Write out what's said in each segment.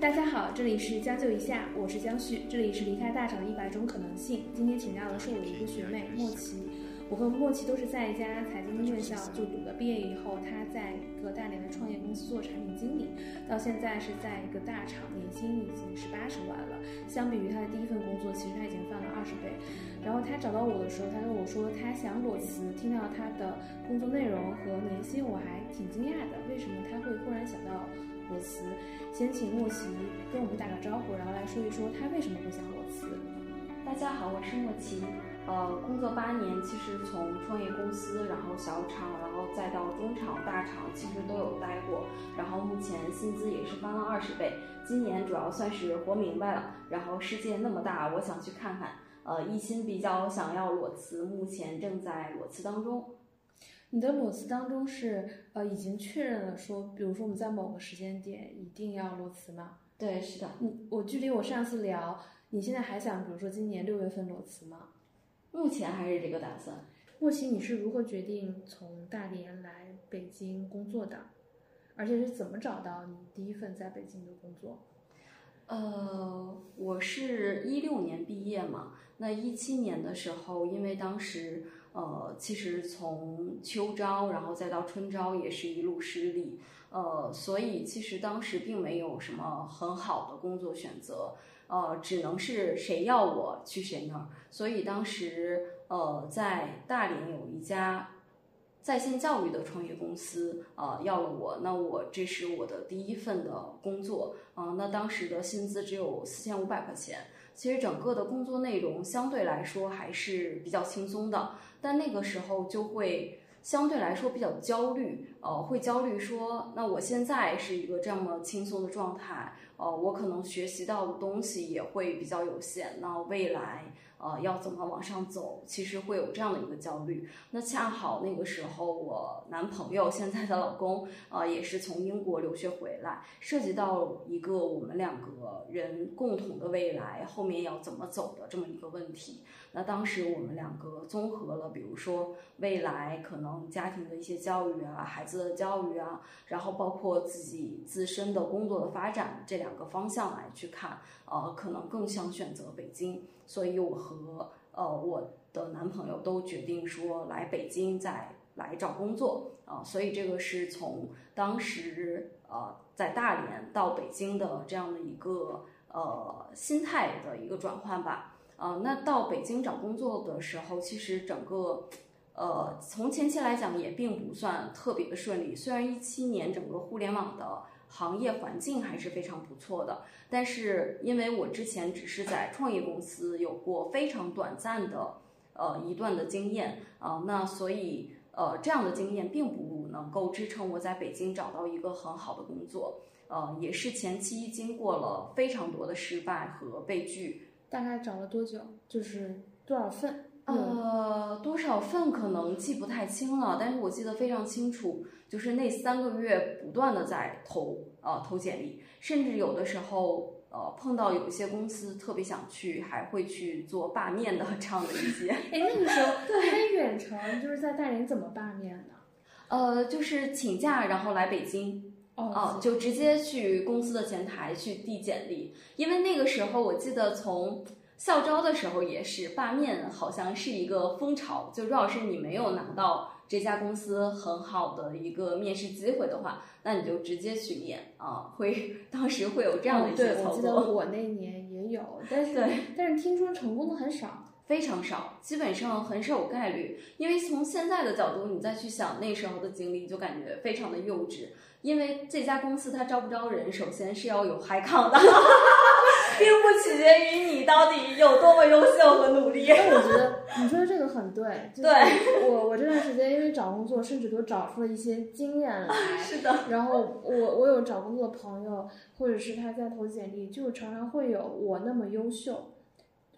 大家好，这里是将就一下，我是江旭，这里是离开大厂的一百种可能性。今天请到的是我的一个学妹莫奇，我和莫奇都是在一家财经院校就读的，毕业以后她在一个大连的创业公司做产品经理，到现在是在一个大厂，年薪已经是八十万了。相比于她的第一份工作，其实她已经翻了二十倍。然后她找到我的时候，她跟我说她想裸辞，听到她的工作内容和年薪，我还挺惊讶的，为什么她会忽然想到？裸辞，先请莫奇跟我们打个招呼，然后来说一说他为什么会想裸辞。大家好，我是莫奇，呃，工作八年，其实从创业公司，然后小厂，然后再到中厂、大厂，其实都有待过。然后目前薪资也是翻了二十倍。今年主要算是活明白了，然后世界那么大，我想去看看。呃，一心比较想要裸辞，目前正在裸辞当中。你的裸辞当中是呃已经确认了说，比如说我们在某个时间点一定要裸辞吗？对，是的。你我距离我上次聊，你现在还想比如说今年六月份裸辞吗？目前还是这个打算。莫奇，你是如何决定从大连来北京工作的？而且是怎么找到你第一份在北京的工作？呃，我是一六年毕业嘛，那一七年的时候，因为当时。呃，其实从秋招，然后再到春招，也是一路失利。呃，所以其实当时并没有什么很好的工作选择，呃，只能是谁要我去谁那儿。所以当时呃，在大连有一家在线教育的创业公司，呃，要了我。那我这是我的第一份的工作，啊，那当时的薪资只有四千五百块钱。其实整个的工作内容相对来说还是比较轻松的。但那个时候就会相对来说比较焦虑，呃，会焦虑说，那我现在是一个这么轻松的状态，呃，我可能学习到的东西也会比较有限，那未来。呃，要怎么往上走？其实会有这样的一个焦虑。那恰好那个时候，我男朋友现在的老公，呃，也是从英国留学回来，涉及到一个我们两个人共同的未来，后面要怎么走的这么一个问题。那当时我们两个综合了，比如说未来可能家庭的一些教育啊，孩子的教育啊，然后包括自己自身的工作的发展这两个方向来去看，呃，可能更想选择北京。所以，我和呃我的男朋友都决定说来北京再来找工作啊，所以这个是从当时呃在大连到北京的这样的一个呃心态的一个转换吧。呃，那到北京找工作的时候，其实整个呃从前期来讲也并不算特别的顺利，虽然一七年整个互联网的。行业环境还是非常不错的，但是因为我之前只是在创业公司有过非常短暂的呃一段的经验啊，那所以呃这样的经验并不能够支撑我在北京找到一个很好的工作，呃也是前期经过了非常多的失败和被拒。大概找了多久？就是多少份？呃，多少份可能记不太清了，但是我记得非常清楚，就是那三个月不断的在投，呃，投简历，甚至有的时候，呃，碰到有一些公司特别想去，还会去做罢面的 这样的一些。哎，那个时候对远程就是在大连怎么罢面呢？呃，就是请假然后来北京，哦，就直接去公司的前台去递简历，因为那个时候我记得从。校招的时候也是罢面，好像是一个风潮。就如果是你没有拿到这家公司很好的一个面试机会的话，那你就直接去面啊。会当时会有这样的一些操作。我记得我那年也有，但是但是听说成功的很少，非常少，基本上很少有概率。因为从现在的角度，你再去想那时候的经历，就感觉非常的幼稚。因为这家公司它招不招人，首先是要有 high 抗的。并不取决于你到底有多么优秀和努力。我觉得你说的这个很对。对，我我这段时间因为找工作，甚至都找出了一些经验来。是的。然后我我有找工作的朋友，或者是他在投简历，就常常会有我那么优秀，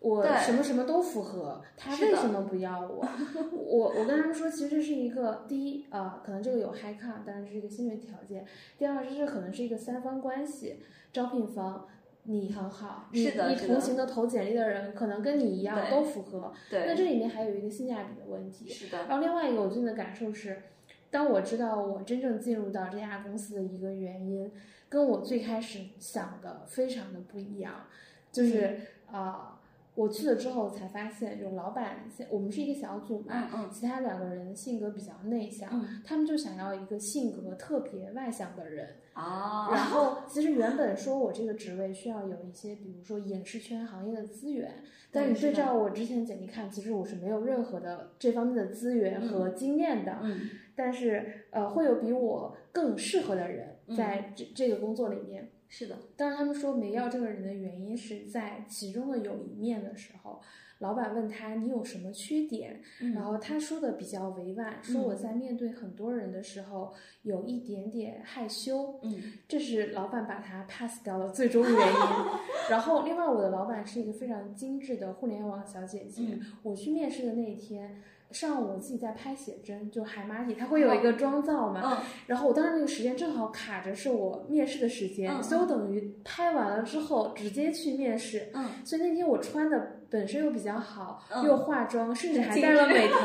我什么什么都符合，他为什么不要我？我我跟他们说，其实是一个第一啊，可能这个有 high cut，当然是一个先决条件。第二，这是可能是一个三方关系，招聘方。你很好，你你同行的投简历的人可能跟你一样都符合，对那这里面还有一个性价比的问题。是的。然后另外一个我最近的感受是，当我知道我真正进入到这家公司的一个原因，跟我最开始想的非常的不一样，就是啊。我去了之后才发现，就老板，我们是一个小组嘛，嗯嗯其他两个人性格比较内向，嗯他们就想要一个性格特别外向的人。啊，然后，其实原本说我这个职位需要有一些，比如说影视圈行业的资源，但是你对照我之前简历看，其实我是没有任何的这方面的资源和经验的。嗯但是，呃，会有比我更适合的人嗯在这、这个工作里面。是的，但是，他们说没要这个人的原因是在其中的有一面的时候，老板问他你有什么缺点，嗯然后他说的比较委婉，说我在面对很多人的时候有一点点害羞，嗯这是老板把他 pass 掉的最终原因。然后，另外我的老板是一个非常精致的互联网小姐姐，嗯我去面试的那一天。上午我自己在拍写真，就海马体，它会有一个妆造嘛，嗯然后我当时那个时间正好卡着是我面试的时间，嗯所以我等于拍完了之后直接去面试。嗯所以那天我穿的本身又比较好，嗯又化妆，甚至还精戴了美瞳。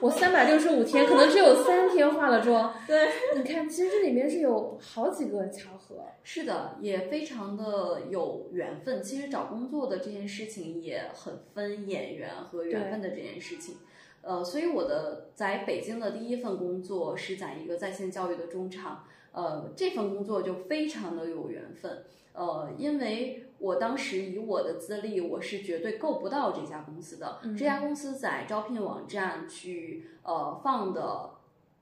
我三百六十五天，可能只有三天化了妆。对，你看，其实这里面是有好几个巧合。是的，也非常的有缘分。其实找工作的这件事情也很分演员和缘分的这件事情。呃，所以我的在北京的第一份工作是在一个在线教育的中场，呃，这份工作就非常的有缘分。呃，因为我当时以我的资历，我是绝对够不到这家公司的。嗯这家公司在招聘网站去呃放的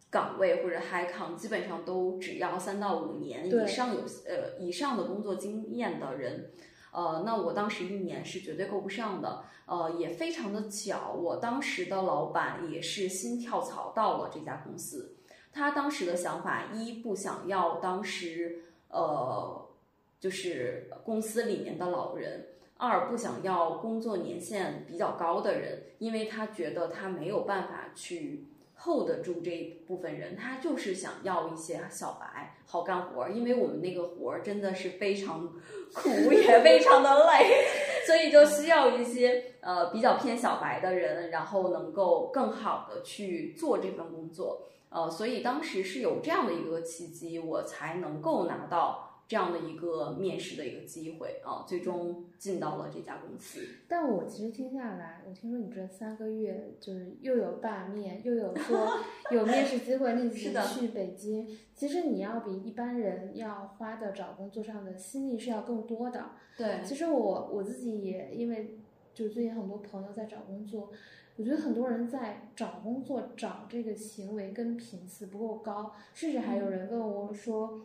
岗位或者 high con，基本上都只要三到五年以上有呃以上的工作经验的人。呃，那我当时一年是绝对够不上的。呃，也非常的巧，我当时的老板也是新跳槽到了这家公司。他当时的想法一不想要当时呃就是公司里面的老人，二不想要工作年限比较高的人，因为他觉得他没有办法去 hold 得住这一部分人，他就是想要一些小白好干活儿，因为我们那个活儿真的是非常苦，也 非常的累，所以就需要一些呃比较偏小白的人，然后能够更好的去做这份工作。呃，所以当时是有这样的一个契机，我才能够拿到这样的一个面试的一个机会啊、最终进到了这家公司。但我其实听下来，我听说你这三个月就是又有罢面，又有说 有面试机会立即去北京。其实你要比一般人要花的找工作上的心力是要更多的。对，其实我我自己也因为就最近很多朋友在找工作，我觉得很多人在找工作找这个行为跟频次不够高，甚至还有人问我说，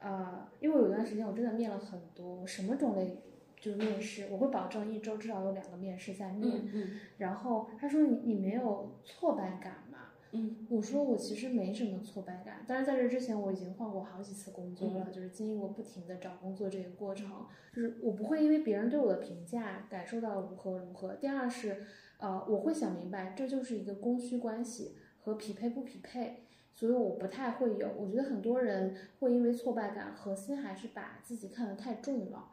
呃，因为我有段时间我真的面了很多什么种类。就是面试，我会保证一周至少有两个面试在面。嗯嗯然后他说你你没有挫败感吗？嗯我说我其实没什么挫败感，但是在这之前我已经换过好几次工作了，就是经历过不停的找工作这个过程，就是我不会因为别人对我的评价感受到如何如何。第二是，呃，我会想明白这就是一个供需关系和匹配不匹配，所以我不太会有。我觉得很多人会因为挫败感，核心还是把自己看得太重了，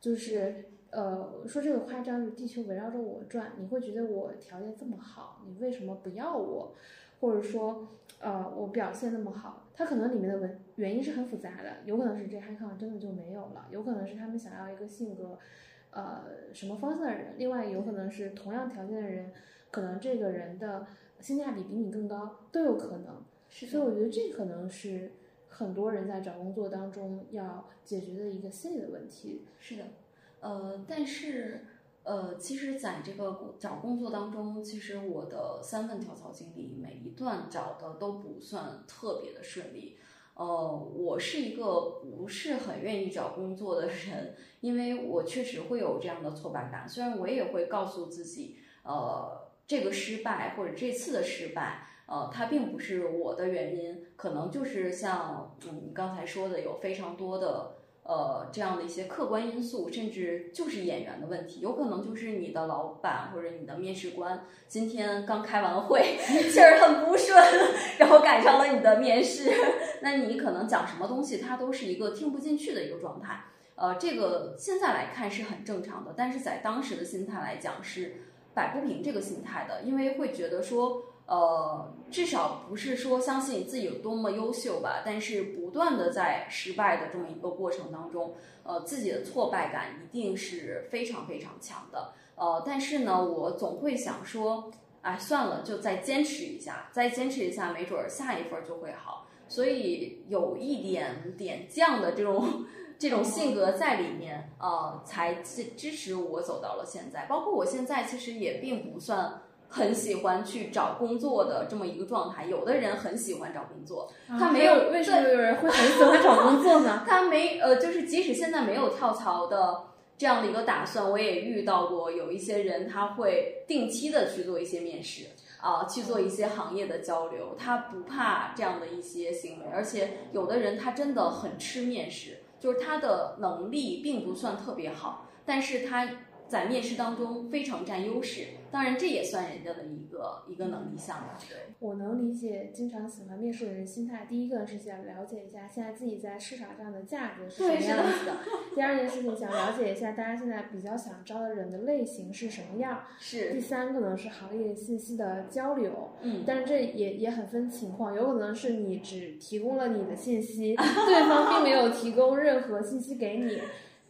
就是呃，说这个夸张，就是地球围绕着我转，你会觉得我条件这么好，你为什么不要我？或者说，呃，我表现那么好，它可能里面的文原因是很复杂的，有可能是这 h i c o n 真的就没有了，有可能是他们想要一个性格，呃，什么方向的人，另外有可能是同样条件的人，可能这个人的性价比比你更高，都有可能。是所以我觉得这可能是很多人在找工作当中要解决的一个心理的问题。是的，呃，但是呃，其实在这个找工作当中，其实我的三份跳槽经历，每一段找的都不算特别的顺利。呃，我是一个不是很愿意找工作的人，因为我确实会有这样的挫败感。虽然我也会告诉自己，呃，这个失败或者这次的失败，呃，它并不是我的原因，可能就是像嗯刚才说的，有非常多的呃这样的一些客观因素，甚至就是演员的问题，有可能就是你的老板或者你的面试官今天刚开完会，气儿很不顺，然后赶上了你的面试，那你可能讲什么东西，他都是一个听不进去的一个状态。呃，这个现在来看是很正常的，但是在当时的心态来讲是摆不平这个心态的，因为会觉得说，呃，至少不是说相信自己有多么优秀吧，但是不断的在失败的这么一个过程当中，呃，自己的挫败感一定是非常非常强的。呃，但是呢，我总会想说，哎，算了，就再坚持一下，再坚持一下，没准儿下一份就会好。所以有一点点犟的这种这种性格在里面，呃，才支支持我走到了现在。包括我现在其实也并不算很喜欢去找工作的这么一个状态。有的人很喜欢找工作，他没有为什么有人会很喜欢找工作呢？他没呃，就是即使现在没有跳槽的这样的一个打算，我也遇到过有一些人他会定期的去做一些面试。啊，去做一些行业的交流，他不怕这样的一些行为，而且有的人他真的很吃面试，就是他的能力并不算特别好，但是他在面试当中非常占优势，当然这也算人家的一个一个能力项吧。对，我能理解经常喜欢面试的人心态。第一个是想了解一下现在自己在市场上的价格是什么样子的，第二件事情想了解一下大家现在比较想招的人的类型是什么样，是。第三个呢是行业信息的交流，嗯，但是这也也很分情况，有可能是你只提供了你的信息，对方并没有提供任何信息给你。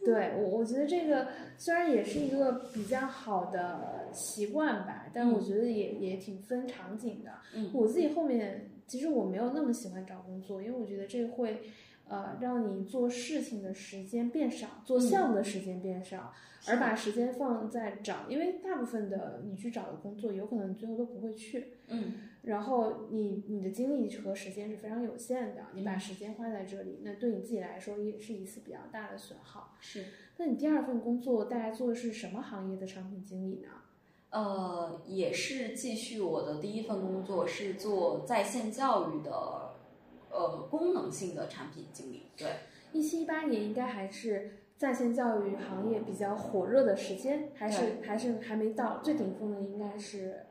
对我，我觉得这个虽然也是一个比较好的习惯吧，但我觉得也也挺分场景的。嗯，我自己后面其实我没有那么喜欢找工作，因为我觉得这会呃让你做事情的时间变少，做项目的时间变少，而把时间放在找，因为大部分的你去找的工作，有可能最后都不会去。嗯。然后你你的精力和时间是非常有限的，你把时间花在这里，那对你自己来说也是一次比较大的损耗。是，那你第二份工作大概做的是什么行业的产品经理呢？呃，也是继续我的第一份工作，是做在线教育的，呃，功能性的产品经理。对，一七一八年应该还是在线教育行业比较火热的时间，还是还是还没到最顶峰的，应该是。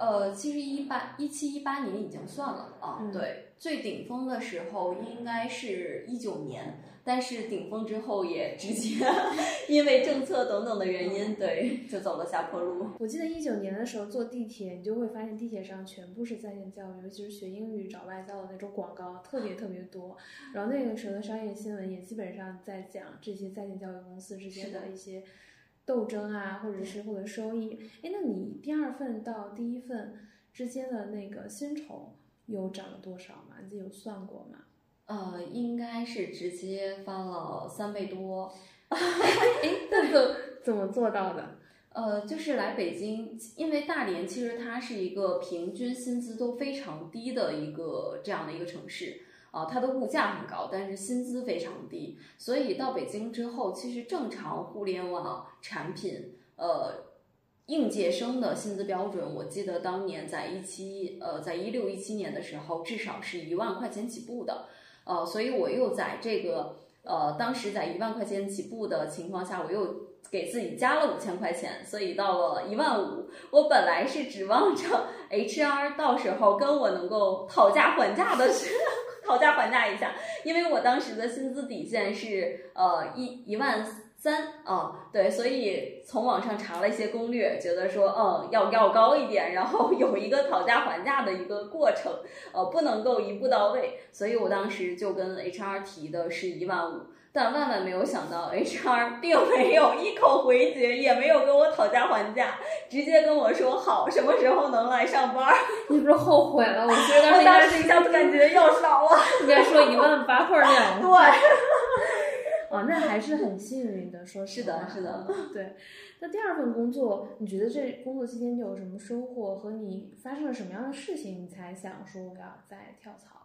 呃，其实一八一七一八年已经算了啊，对，最顶峰的时候应该是一九年，但是顶峰之后也直接 因为政策等等的原因，对，就走了下坡路。我记得一九年的时候坐地铁，你就会发现地铁上全部是在线教育，尤其是学英语找外教的那种广告特别特别多。然后那个时候的商业新闻也基本上在讲这些在线教育公司之间的一些。斗争啊，或者是获得收益，哎，那你第二份到第一份之间的那个薪酬有涨了多少吗？你自己有算过吗？呃，应该是直接翻了三倍多。哎，那怎怎么做到的？呃，就是来北京，因为大连其实它是一个平均薪资都非常低的一个这样的一个城市。啊，它的物价很高，但是薪资非常低，所以到北京之后，其实正常互联网产品，呃，应届生的薪资标准，我记得当年在一七，呃，在一六一七年的时候，至少是一万块钱起步的，呃，所以我又在这个，呃，当时在一万块钱起步的情况下，我又给自己加了五千块钱，所以到了一万五。我本来是指望着 HR 到时候跟我能够讨价还价的。讨价还价一下，因为我当时的薪资底线是呃一一万三啊，对，所以从网上查了一些攻略，觉得说嗯要要高一点，然后有一个讨价还价的一个过程，呃不能够一步到位，所以我当时就跟 HR 提的是一万五。但万万没有想到，HR 并没有一口回绝，也没有跟我讨价还价，直接跟我说好，什么时候能来上班？你不是后悔了？我觉得我当时一下子感觉要少了，应该说一万八或者两 万。对，哦，那还是很幸运的，说是的，是的，对。那第二份工作，你觉得这工作期间有什么收获？和你发生了什么样的事情，你才想说我要再跳槽？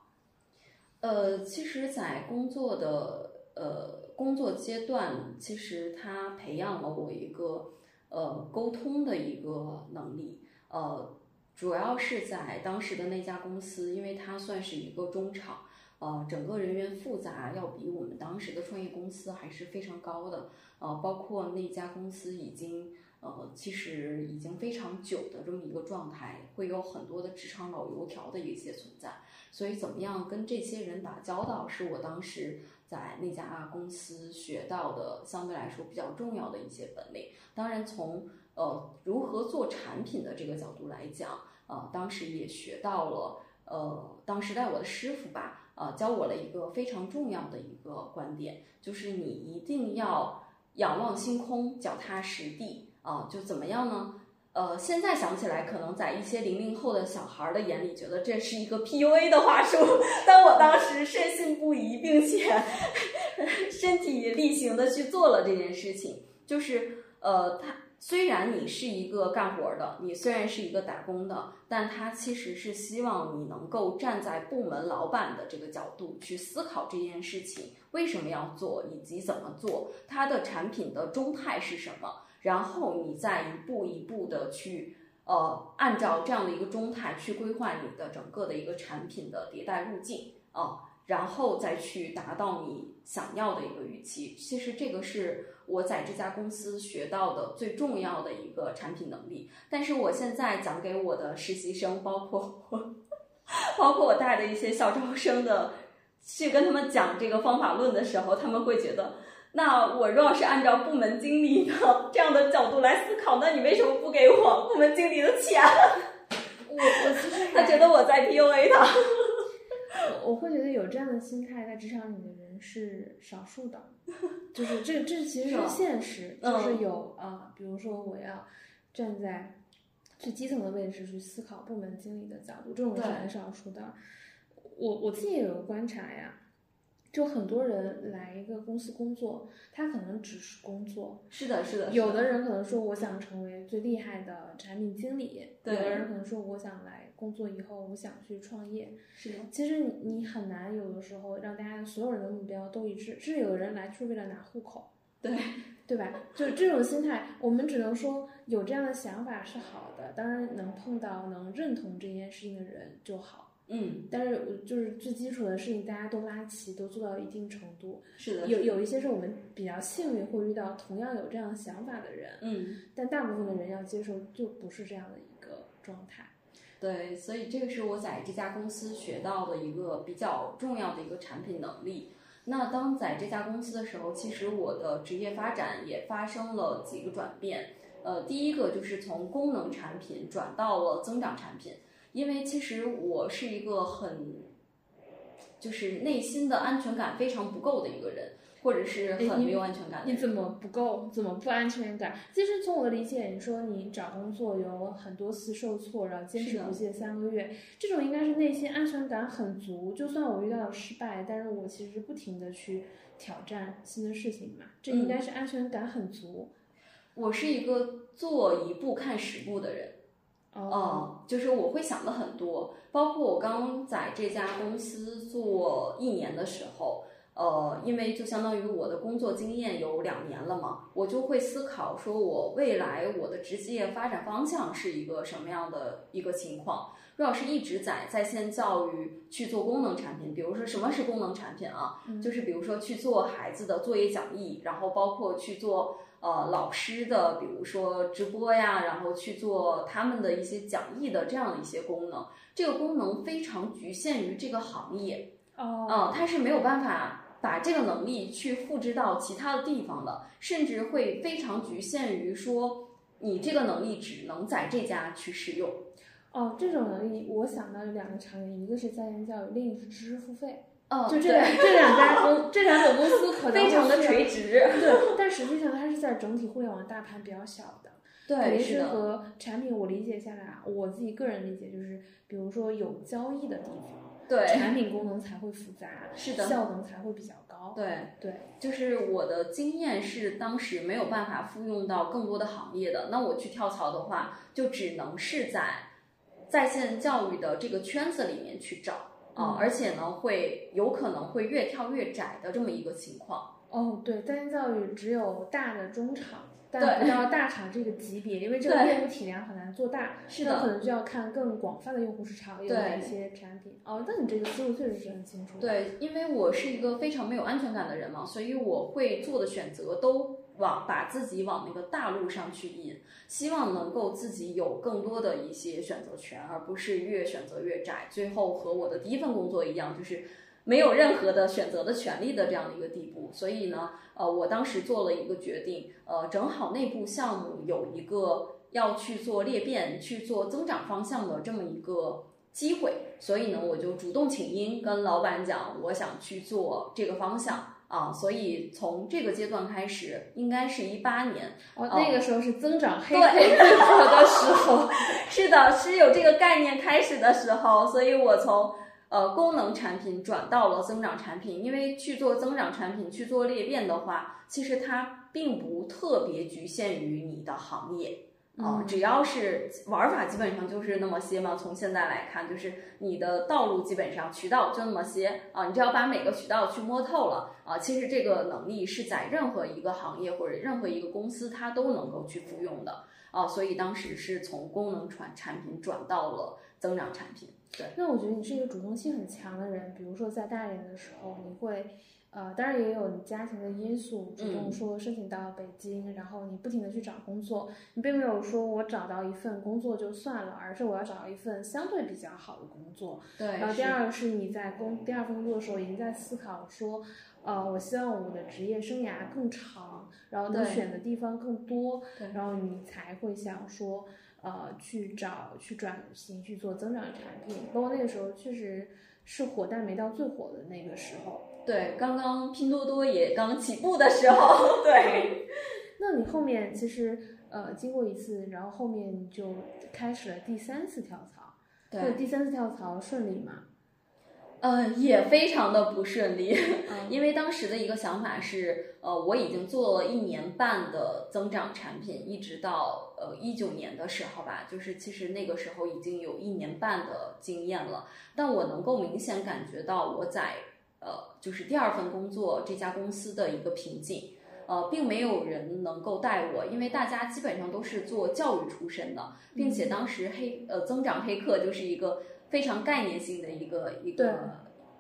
呃，其实，在工作的。呃，工作阶段其实他培养了我一个呃沟通的一个能力，呃，主要是在当时的那家公司，因为它算是一个中厂，呃，整个人员复杂要比我们当时的创业公司还是非常高的，呃，包括那家公司已经呃其实已经非常久的这么一个状态，会有很多的职场老油条的一些存在，所以怎么样跟这些人打交道，是我当时。在那家公司学到的相对来说比较重要的一些本领。当然，从呃如何做产品的这个角度来讲，呃，当时也学到了，呃，当时带我的师傅吧，呃，教我了一个非常重要的一个观点，就是你一定要仰望星空，脚踏实地啊、就怎么样呢？呃，现在想起来，可能在一些零零后的小孩的眼里，觉得这是一个 PUA 的话术，但我当时深信不疑，并且 身体力行的去做了这件事情。就是呃，他虽然你是一个干活的，你虽然是一个打工的，但他其实是希望你能够站在部门老板的这个角度去思考这件事情为什么要做，以及怎么做，它的产品的中态是什么。然后你再一步一步的去呃，按照这样的一个中态去规划你的整个的一个产品的迭代路径啊、然后再去达到你想要的一个预期。其实这个是我在这家公司学到的最重要的一个产品能力。但是我现在讲给我的实习生，包括我，包括我带的一些校招生的，去跟他们讲这个方法论的时候，他们会觉得。那我若是按照部门经理的这样的角度来思考，那你为什么不给我部门经理的钱？我我其实他觉得我在 PUA 他。我我会觉得有这样的心态在职场里的人是少数的，就是这这其实是现实，嗯就是有啊、比如说我要站在最基层的位置去思考部门经理的角度，这种是很少数的。我我自己也有观察呀，就很多人来一个公司工作，他可能只是工作，是的，是的，有的人可能说我想成为最厉害的产品经理，有的人可能说我想来工作以后我想去创业。是的，其实你你很难有的时候让大家所有人的目标都一致，甚至有的人来就是为了拿户口，对，对吧？就这种心态，我们只能说有这样的想法是好的，当然能碰到能认同这件事情的人就好。嗯，但是就是最基础的事情，大家都拉齐，都做到一定程度。是的，有有一些是我们比较幸运会遇到同样有这样想法的人，嗯，但大部分的人要接受就不是这样的一个状态。对，所以这个是我在这家公司学到的一个比较重要的一个产品能力。那当在这家公司的时候，其实我的职业发展也发生了几个转变。呃，第一个就是从功能产品转到了增长产品，因为其实我是一个很，就是内心的安全感非常不够的一个人，或者是很没有安全感的。你怎么不够？怎么不安全感？其实从我的理解，你说你找工作有很多次受挫，然后坚持不懈三个月，这种应该是内心安全感很足。就算我遇到了失败，但是我其实不停的去挑战新的事情嘛，这应该是安全感很足。我是一个做一步看十步的人。哦，嗯，就是我会想的很多，包括我刚在这家公司做一年的时候，呃，因为就相当于我的工作经验有两年了嘛，我就会思考说，我未来我的职业发展方向是一个什么样的一个情况。若要是一直在在线教育去做功能产品，比如说什么是功能产品啊？嗯就是比如说去做孩子的作业讲义，然后包括去做呃老师的，比如说直播呀，然后去做他们的一些讲义的这样的一些功能。这个功能非常局限于这个行业，哦，嗯，它是没有办法把这个能力去复制到其他的地方的，甚至会非常局限于说你这个能力只能在这家去使用。哦，这种能力，我想到有两个场景，一个是在线教育，另一个是知识付费。嗯，就这两这两家公这两种公司可能非常的垂直，对，但实际上它是在整体互联网大盘比较小的。肯对，定是是的，和产品我理解下来啊，我自己个人理解就是，比如说有交易的地方，对，产品功能才会复杂，是的效能才会比较高。对。对，就是我的经验是当时没有办法复用到更多的行业的，那我去跳槽的话，就只能是在在线教育的这个圈子里面去找啊、嗯而且呢，会有可能会越跳越窄的这么一个情况。哦，对，在线教育只有大的中厂，但对不到大厂这个级别，因为这个业务体量很难做大，是的，那可能就要看更广泛的用户市场有哪些产品。哦，那你这个思路确实是很清楚。对，因为我是一个非常没有安全感的人嘛，所以我会做的选择都往把自己往那个大路上去引，希望能够自己有更多的一些选择权，而不是越选择越窄，最后和我的第一份工作一样，就是没有任何的选择的权利的这样的一个地步。所以呢，呃，我当时做了一个决定，呃，正好内部项目有一个。要去做裂变、去做增长方向的这么一个机会，所以呢，我就主动请缨跟老板讲，我想去做这个方向啊。所以从这个阶段开始，应该是一八年，哦，那个时候是增长黑客最火的时候，是的，是有这个概念开始的时候，所以我从。呃，功能产品转到了增长产品，因为去做增长产品、去做裂变的话，其实它并不特别局限于你的行业啊，只要是玩法，基本上就是那么些嘛。从现在来看，就是你的道路基本上渠道就那么些啊，你只要把每个渠道去摸透了啊，其实这个能力是在任何一个行业或者任何一个公司它都能够去复用的啊，所以当时是从功能传产品转到了增长产品。那我觉得你是一个主动性很强的人，比如说在大连的时候，你会，呃，当然也有你家庭的因素，主动说申请到北京，然后你不停的去找工作，你并没有说我找到一份工作就算了，而是我要找到一份相对比较好的工作。对。然后第二个是你在工第二份工作的时候已经在思考说，呃，我希望我的职业生涯更长，然后能选的地方更多，然后你才会想说。呃，去找去转型去做增长产品，包括那个时候确实是火，但没到最火的那个时候。对，刚刚拼多多也刚起步的时候。对。那你后面其实呃，经过一次，然后后面就开始了第三次跳槽。对。第三次跳槽顺利吗？呃，也非常的不顺利，因为当时的一个想法是，呃，我已经做了一年半的增长产品，一直到呃一九年的时候吧，就是其实那个时候已经有一年半的经验了，但我能够明显感觉到我在呃就是第二份工作这家公司的一个瓶颈，呃，并没有人能够带我，因为大家基本上都是做教育出身的，并且当时黑呃增长黑客就是一个。非常概念性的一个一个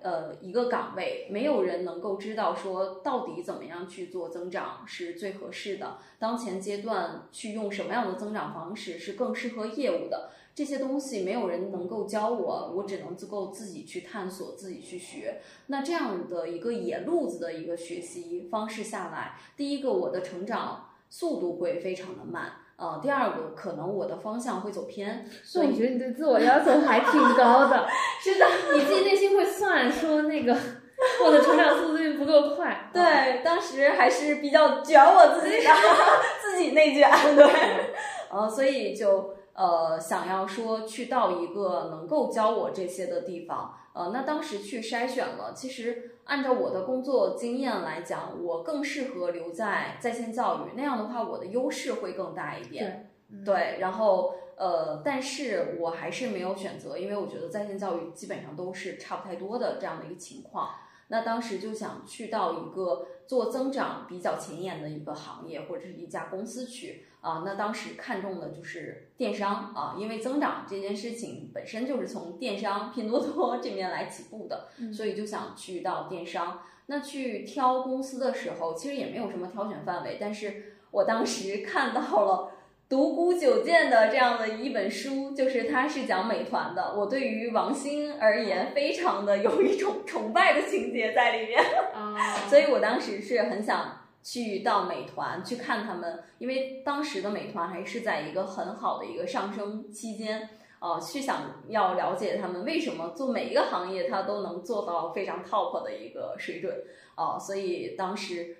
呃一个岗位，没有人能够知道说到底怎么样去做增长是最合适的。当前阶段去用什么样的增长方式是更适合业务的，这些东西没有人能够教我，我只能够自己去探索，自己去学。那这样的一个野路子的一个学习方式下来，第一个我的成长速度会非常的慢。呃，第二个可能我的方向会走偏，所以我觉得你对自我要求还挺高的。是的，你自己内心会算说那个我的成长速度不够快。对，当时还是比较卷我自己的，自己内卷。对，呃，所以就呃想要说去到一个能够教我这些的地方。呃，那当时去筛选了，其实。按照我的工作经验来讲，我更适合留在在线教育，那样的话，我的优势会更大一点。对，然后呃，但是我还是没有选择，因为我觉得在线教育基本上都是差不太多的这样的一个情况。那当时就想去到一个做增长比较前沿的一个行业或者是一家公司去啊。那当时看中的就是电商啊，因为增长这件事情本身就是从电商拼多多 这边来起步的，所以就想去到电商。那去挑公司的时候，其实也没有什么挑选范围，但是我当时看到了。独孤九剑的这样的一本书，就是它是讲美团的。我对于王兴而言，非常的有一种崇拜的情节在里面，所以我当时是很想去到美团去看他们，因为当时的美团还是在一个很好的一个上升期间，呃，去想要了解他们为什么做每一个行业他都能做到非常 top 的一个水准，哦，所以当时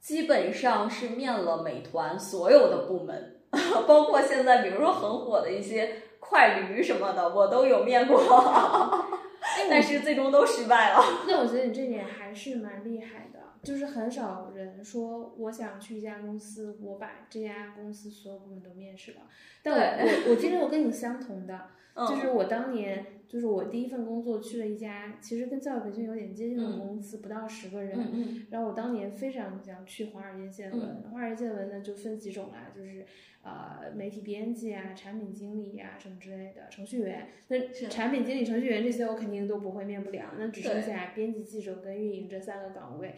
基本上是面了美团所有的部门。包括现在，比如说很火的一些快驴什么的，我都有面过，但是最终都失败了。那我觉得你这点还是蛮厉害的，就是很少人说我想去一家公司，我把这家公司所有部门都面试了。但我我经历过跟你相同的，就是我当年。就是我第一份工作去了一家其实跟教育培训有点接近的公司，不到十个人。然后我当年非常想去华尔街见闻，华尔街见闻呢就分几种啦，就是呃媒体编辑啊、产品经理啊什么之类的，程序员。那产品经理、程序员这些我肯定都不会面不了，那只剩下编辑、记者跟运营这三个岗位。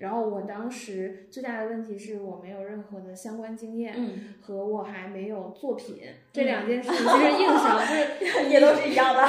然后我当时最大的问题是我没有任何的相关经验，嗯，和我还没有作品，这两件事情其实硬伤，就是 也都是一样的。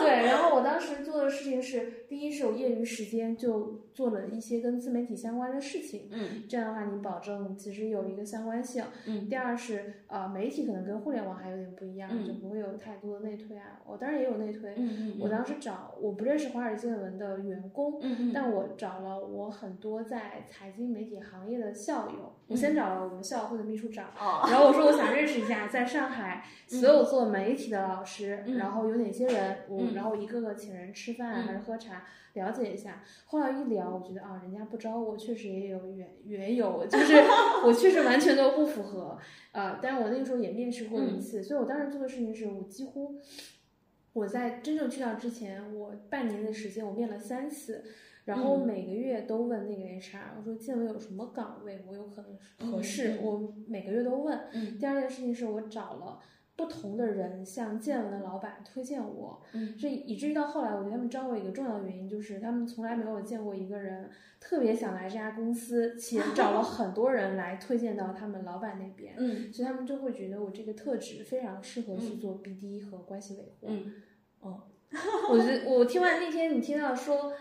对，然后我当时做的事情是，第一是有业余时间就做了一些跟自媒体相关的事情，嗯这样的话你保证其实有一个相关性。嗯第二是呃，媒体可能跟互联网还有点不一样，嗯就不会有太多的内推啊。我当然也有内推，嗯我当时找我不认识华尔街文的员工，嗯嗯但我找了我很多在财经媒体行业的校友，我嗯先找了我们校友会的秘书长。哦，然后我说我想认识一下，在上海所有做媒体的老师，嗯然后有哪些人，我、嗯然后一个个请人吃饭、嗯还是喝茶，了解一下。后来一聊，我觉得啊，人家不招我，确实也有原原由，就是 我确实完全都不符合。呃，但是我那个时候也面试过嗯一次，所以我当时做的事情是我几乎我在真正去到之前，我半年的时间我面了三次。然后每个月都问那个 HR，我说建伟有什么岗位我有可能合适，我每个月都问。嗯第二件事情是我找了不同的人向建文的老板推荐我，嗯。这以至于到后来，我觉得他们招我一个重要的原因就是他们从来没有见过一个人特别想来这家公司，且 找了很多人来推荐到他们老板那边，嗯。所以他们就会觉得我这个特质非常适合去做 BD 和关系维护。嗯。哦，我觉得我听完那天你听到说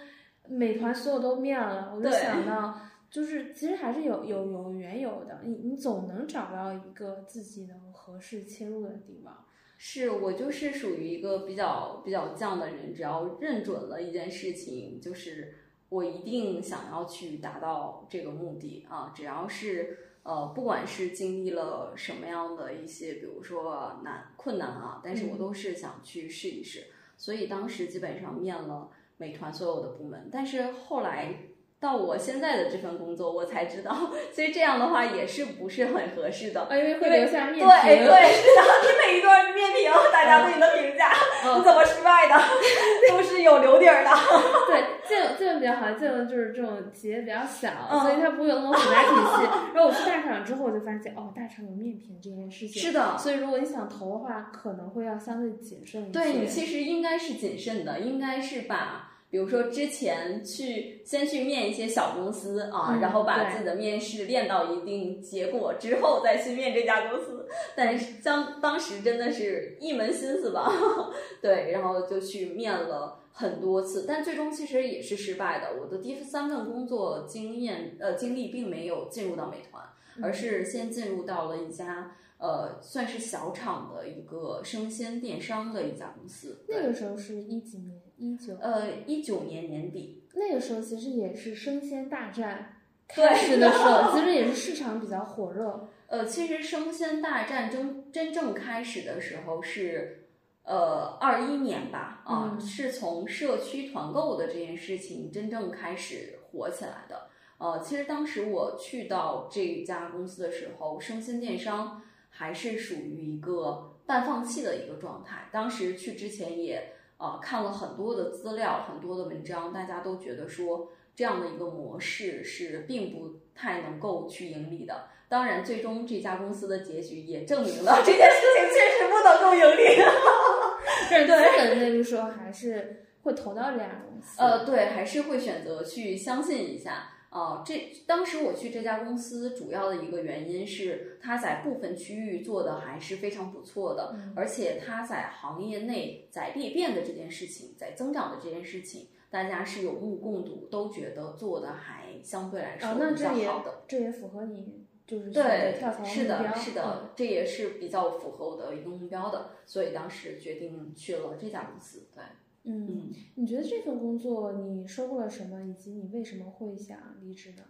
美团所有都面了，我就想到，就是其实还是有有有缘由的，你你总能找到一个自己能合适切入的地方。是我就是属于一个比较比较犟的人，只要认准了一件事情，就是我一定想要去达到这个目的啊，只要是。呃，不管是经历了什么样的一些，比如说难困难啊，但是我嗯都是想去试一试。所以当时基本上面了美团所有的部门，但是后来到我现在的这份工作，我才知道，所以这样的话也是不是很合适的。啊，因为会留下面对评。对，然后，你每一段面评，大家对你的评价，嗯你怎么失败的，都是有留底儿的。对，这种这种比较好，这种就是这种企业比较小，嗯所以它不会有那种复杂体系。然后我去大厂之后，我就发现哦，大厂有面评这件事情。是的，所以如果你想投的话，可能会要相对谨慎一些。对你其实应该是谨慎的，应该是把。比如说，之前去先去面一些小公司啊，嗯然后把自己的面试练到一定结果之后，再去面这家公司。但是当当时真的是一门心思吧，对，然后就去面了很多次，但最终其实也是失败的。我的第三份工作经验呃经历并没有进入到美团，而是先进入到了一家呃算是小厂的一个生鲜电商的一家公司。那个时候是一几年？一九。呃，一九年年底，那个时候其实也是生鲜大战对开始的时候，其实也是市场比较火热。呃，其实生鲜大战真真正开始的时候是，呃，二一年吧，啊、嗯是从社区团购的这件事情真正开始火起来的。呃，其实当时我去到这家公司的时候，生鲜电商还是属于一个半放弃的一个状态。当时去之前也呃看了很多的资料，很多的文章，大家都觉得说这样的一个模式是并不太能够去盈利的。当然，最终这家公司的结局也证明了 这件事情确实不能够盈利。但是资本那个时候还是会投到这家公司。呃，对，还是会选择去相信一下。啊、这当时我去这家公司主要的一个原因是，它在部分区域做的还是非常不错的，嗯而且它在行业内在裂变的这件事情，在增长的这件事情，大家是有目共睹，都觉得做的还相对来说比较好的。这也符合你就是对跳槽，是的，是的，这也是比较符合我的一个目标的，所以当时决定去了这家公司。对，嗯，嗯。你觉得这份工作你收获了什么，以及你为什么会想离职呢？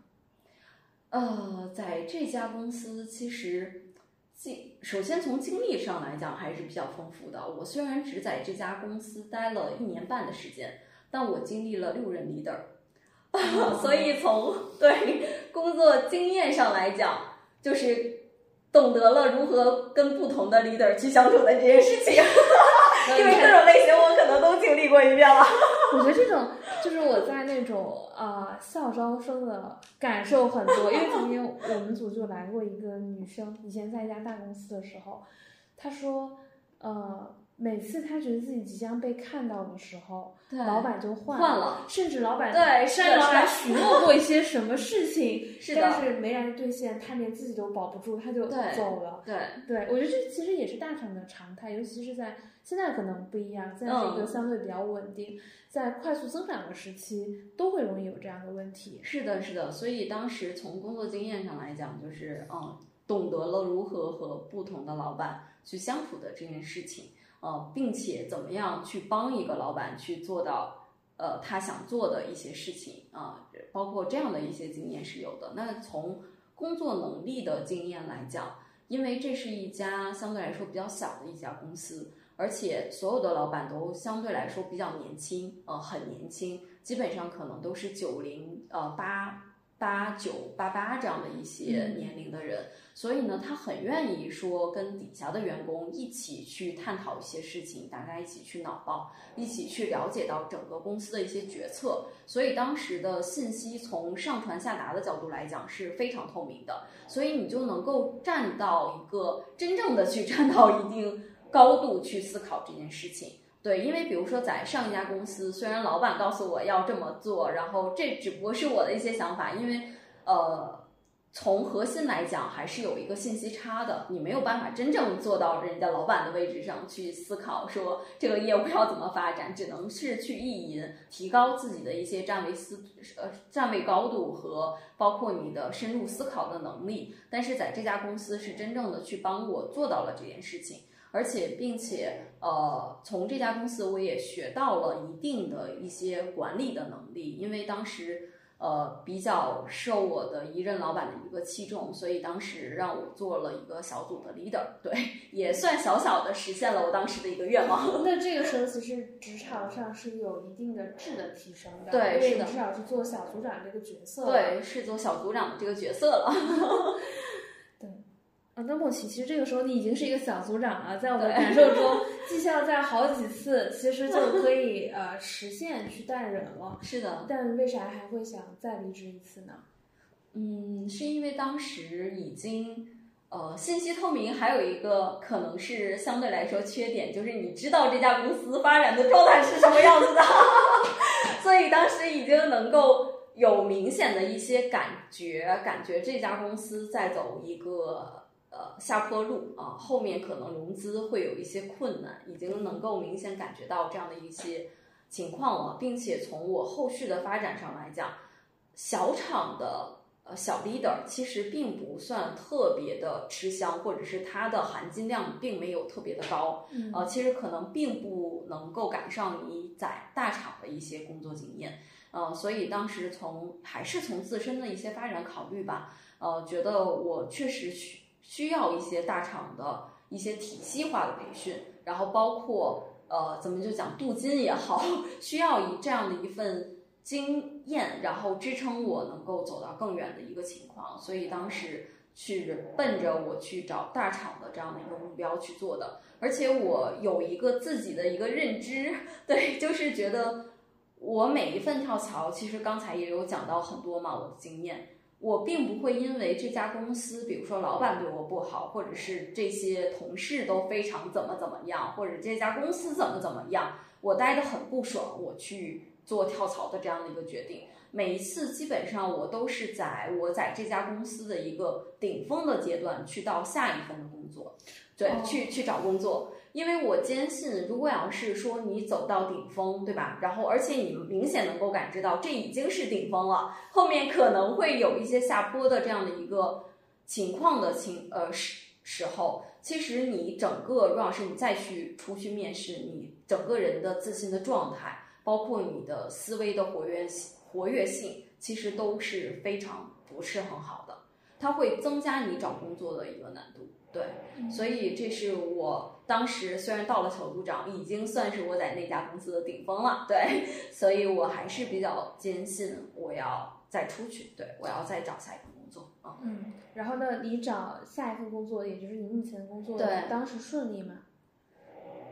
呃，在这家公司，其实经首先从经历上来讲还是比较丰富的。我虽然只在这家公司待了一年半的时间，但我经历了六任 leader，所以从对工作经验上来讲，就是懂得了如何跟不同的 leader 去相处的这件事情。因为各种类型我可能都经历过一遍了。我觉得这种就是我在那种呃校招生的感受很多，因为曾经我们组就来过一个女生，以前在一家大公司的时候，她说呃每次他觉得自己即将被看到的时候，对老板就换换了，甚至老板对是的向老板许诺过一些什么事情，是但是没来兑现，他连自己都保不住，他就走了。对，对，我觉得这其实也是大厂的常态，尤其是在现在可能不一样，现在是一个嗯相对比较稳定，在快速增长的时期，都会容易有这样的问题。是的，是的。所以当时从工作经验上来讲，就是嗯，懂得了如何和不同的老板去相处的这件事情，呃，并且怎么样去帮一个老板去做到呃他想做的一些事情啊、包括这样的一些经验是有的。那从工作能力的经验来讲，因为这是一家相对来说比较小的一家公司，而且所有的老板都相对来说比较年轻，呃，很年轻，基本上可能都是九零呃八八九八八这样的一些年龄的人，所以呢，他很愿意说跟底下的员工一起去探讨一些事情，大家一起去脑爆，一起去了解到整个公司的一些决策。所以当时的信息从上传下达的角度来讲是非常透明的，所以你就能够站到一个真正的去站到一定高度去思考这件事情。对，因为比如说在上一家公司，虽然老板告诉我要这么做，然后这只不过是我的一些想法，因为呃，从核心来讲还是有一个信息差的，你没有办法真正做到人家老板的位置上去思考说这个业务要怎么发展，只能是去意淫，提高自己的一些站位思呃站位高度和包括你的深入思考的能力。但是在这家公司是真正的去帮我做到了这件事情。而且，并且，呃，从这家公司我也学到了一定的一些管理的能力，因为当时，呃，比较受我的一任老板的一个器重，所以当时让我做了一个小组的 leader，对，也算小小的实现了我当时的一个愿望。那这个时候其实职场上是有一定的质的提升的，对是的至少是做小组长这个角色，对，是做小组长的这个角色了。啊，那莫奇，其实这个时候你已经是一个小组长了，在我的感受中，绩效在好几次其实就可以呃实现去带人了。是的，但为啥还会想再离职一次呢？嗯，是因为当时已经呃信息透明，还有一个可能是相对来说缺点，就是你知道这家公司发展的状态是什么样子的，所以当时已经能够有明显的一些感觉，感觉这家公司在走一个。呃，下坡路啊，后面可能融资会有一些困难，已经能够明显感觉到这样的一些情况了，并且从我后续的发展上来讲，小厂的呃小 leader 其实并不算特别的吃香，或者是它的含金量并没有特别的高，嗯。呃，其实可能并不能够赶上你在大厂的一些工作经验，呃，所以当时从还是从自身的一些发展考虑吧，呃，觉得我确实需需要一些大厂的一些体系化的培训，然后包括呃，怎么就讲镀金也好，需要以这样的一份经验，然后支撑我能够走到更远的一个情况，所以当时去奔着我去找大厂的这样的一个目标去做的，而且我有一个自己的一个认知，对，就是觉得我每一份跳槽，其实刚才也有讲到很多嘛，我的经验。我并不会因为这家公司，比如说老板对我不好，或者是这些同事都非常怎么怎么样，或者这家公司怎么怎么样，我待得很不爽，我去做跳槽的这样的一个决定。每一次基本上我都是在我在这家公司的一个顶峰的阶段去到下一份的工作，对，哦去去找工作。因为我坚信，如果要是说你走到顶峰，对吧？然后而且你明显能够感知到这已经是顶峰了，后面可能会有一些下坡的这样的一个情况的情呃时时候，其实你整个如果是你再去出去面试，你整个人的自信的状态，包括你的思维的活跃活跃性，其实都是非常不是很好的，它会增加你找工作的一个难度。对，所以这是我当时虽然到了小组长，已经算是我在那家公司的顶峰了。对，所以我还是比较坚信我要再出去，对我要再找下一份工作啊。嗯，然后呢，你找下一份工作，也就是你目前的工作，对当时顺利吗？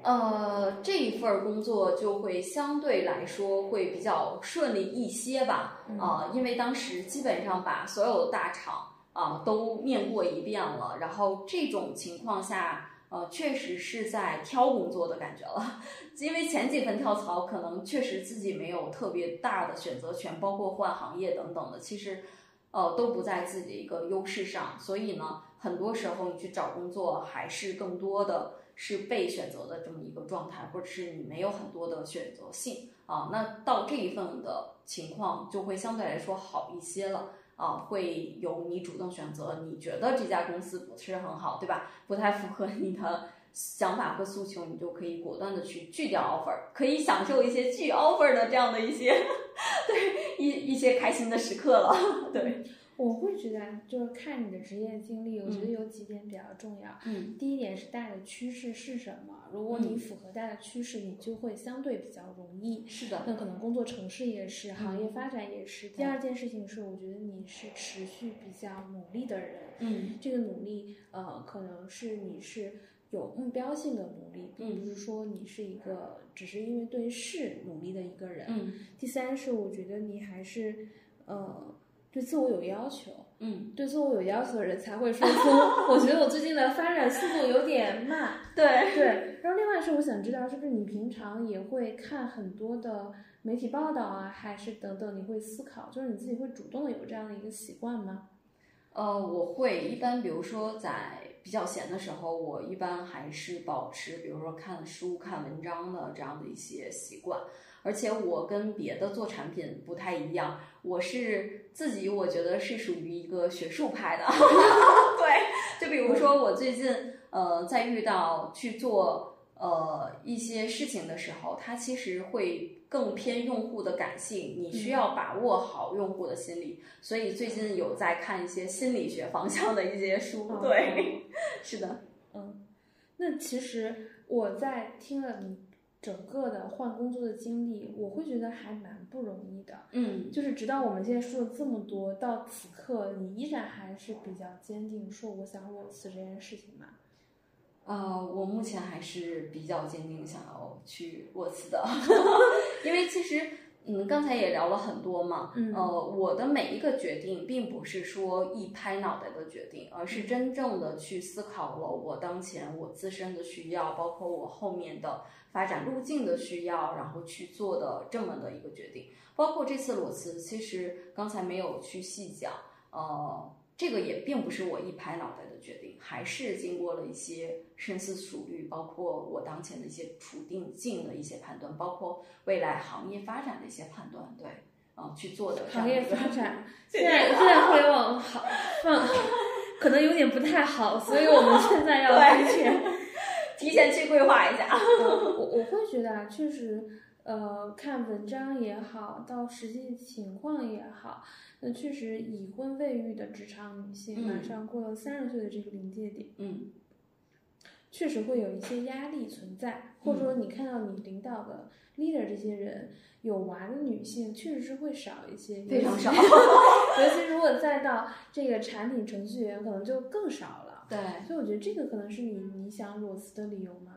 呃，这一份工作就会相对来说会比较顺利一些吧，啊、因为当时基本上把所有的大厂啊、都面过一遍了，然后这种情况下，呃，确实是在挑工作的感觉了。因为前几份跳槽可能确实自己没有特别大的选择权，包括换行业等等的，其实呃都不在自己的一个优势上。所以呢，很多时候你去找工作，还是更多的是被选择的这么一个状态，或者是你没有很多的选择性啊。那到这一份的情况就会相对来说好一些了。啊，会由你主动选择，你觉得这家公司不是很好，对吧？不太符合你的想法和诉求，你就可以果断的去拒掉 offer，可以享受一些拒 offer 的这样的一些，对一一些开心的时刻了，对。我会觉得，就是看你的职业经历，我觉得有几点比较重要。嗯，第一点是大的趋势是什么？如果你符合大的趋势，你就会相对比较容易。是的。那可能工作城市也是，行业发展也是。第二件事情是，我觉得你是持续比较努力的人。嗯。这个努力，呃，可能是你是有目标性的努力，并不是说你是一个只是因为对事努力的一个人。嗯。第三是，我觉得你还是，呃。对自我有要求，嗯，对自我有要求的人才会说出，我觉得我最近的发展速度有点慢。对对，然后另外是我想知道，是不是你平常也会看很多的媒体报道啊，还是等等，你会思考，就是你自己会主动的有这样的一个习惯吗？呃，我会一般，比如说在比较闲的时候，我一般还是保持，比如说看书、看文章的这样的一些习惯。而且我跟别的做产品不太一样，我是自己我觉得是属于一个学术派的，对，就比如说我最近呃在遇到去做呃一些事情的时候，它其实会更偏用户的感性，你需要把握好用户的心理，所以最近有在看一些心理学方向的一些书，对，是的，嗯，那其实我在听了你。整个的换工作的经历，我会觉得还蛮不容易的。嗯，就是直到我们现在说了这么多，到此刻，你依然还是比较坚定，说我想裸辞这件事情吗？呃，我目前还是比较坚定想要去裸辞的，因为其实。嗯，刚才也聊了很多嘛，呃，我的每一个决定并不是说一拍脑袋的决定，而是真正的去思考了我当前我自身的需要，包括我后面的发展路径的需要，然后去做的这么的一个决定。包括这次裸辞，其实刚才没有去细讲，呃。这个也并不是我一拍脑袋的决定，还是经过了一些深思熟虑，包括我当前的一些处定境的一些判断，包括未来行业发展的一些判断，对，啊，去做的。行业发展，现在现在互联网好，嗯，可能有点不太好，所以我们现在要 提前提前去规划一下。我我会觉得啊，确实，呃，看文章也好，到实际情况也好。那确实，已婚未育的职场女性，马上过了三十岁的这个临界点，嗯，确实会有一些压力存在，或者说你看到你领导的 leader 这些人有娃的女性，确实是会少一些，非常少，尤其如果再到这个产品程序员，可能就更少了。对，所以我觉得这个可能是你你想裸辞的理由吗？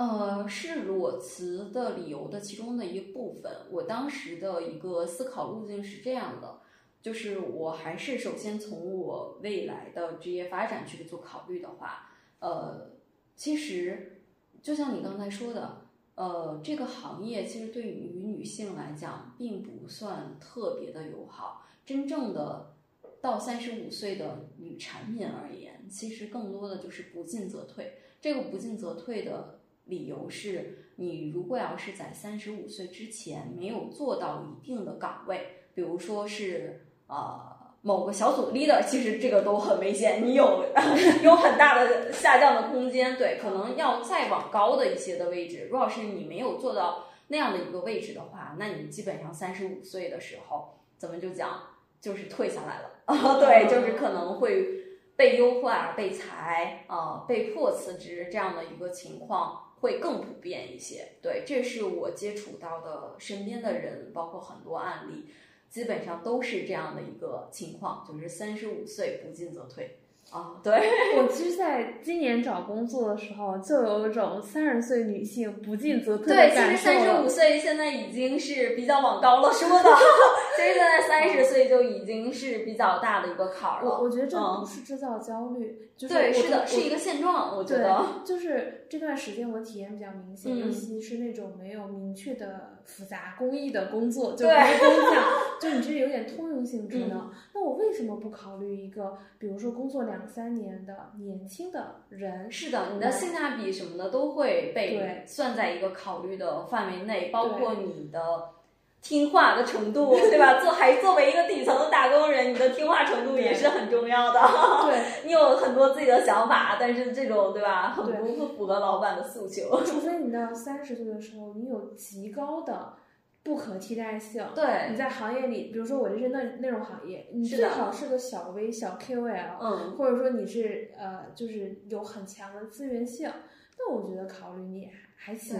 呃，是裸辞的理由的其中的一部分。我当时的一个思考路径是这样的，就是我还是首先从我未来的职业发展去做考虑的话，呃，其实就像你刚才说的，呃，这个行业其实对于女性来讲并不算特别的友好。真正的到三十五岁的女产品而言，其实更多的就是不进则退。这个不进则退的。理由是你如果要是在三十五岁之前没有做到一定的岗位，比如说是呃某个小组 leader，其实这个都很危险，你有 有很大的下降的空间。对，可能要再往高的一些的位置。如果是你没有做到那样的一个位置的话，那你基本上三十五岁的时候，怎么就讲就是退下来了啊？对，就是可能会被优化、被裁啊、被迫辞职这样的一个情况。会更普遍一些，对，这是我接触到的身边的人，包括很多案例，基本上都是这样的一个情况，就是三十五岁不进则退。啊，对，我其实在今年找工作的时候，就有一种三十岁女性不进则退的感对，其实三十五岁现在已经是比较往高了说的，其实现在三十岁就已经是比较大的一个坎儿了。我我觉得这嗯不是制造焦虑，就是是的，是一个现状，我觉得。，就是这段时间我体验比较明显，嗯尤其是那种没有明确的复杂工艺的工作，就对不是工匠，就你这有点通用性质嗯呢。那我为什么不考虑一个，比如说工作两三年的年轻的人？是的，你的性价比什么的都会被算在一个考虑的范围内，包括你的听话的程度，对吧？做还作为一个底层的打工人，你的听话程度也是很重要的。对，你有很多自己的想法，但是这种对吧，很对不符合老板的诉求。除非你到三十岁的时候，你有极高的不可替代性。对你，在行业里，比如说我就是那那种行业，你最是的好是个小微、小 KOL，嗯，或者说你是呃，就是有很强的资源性，那我觉得考虑你还还行。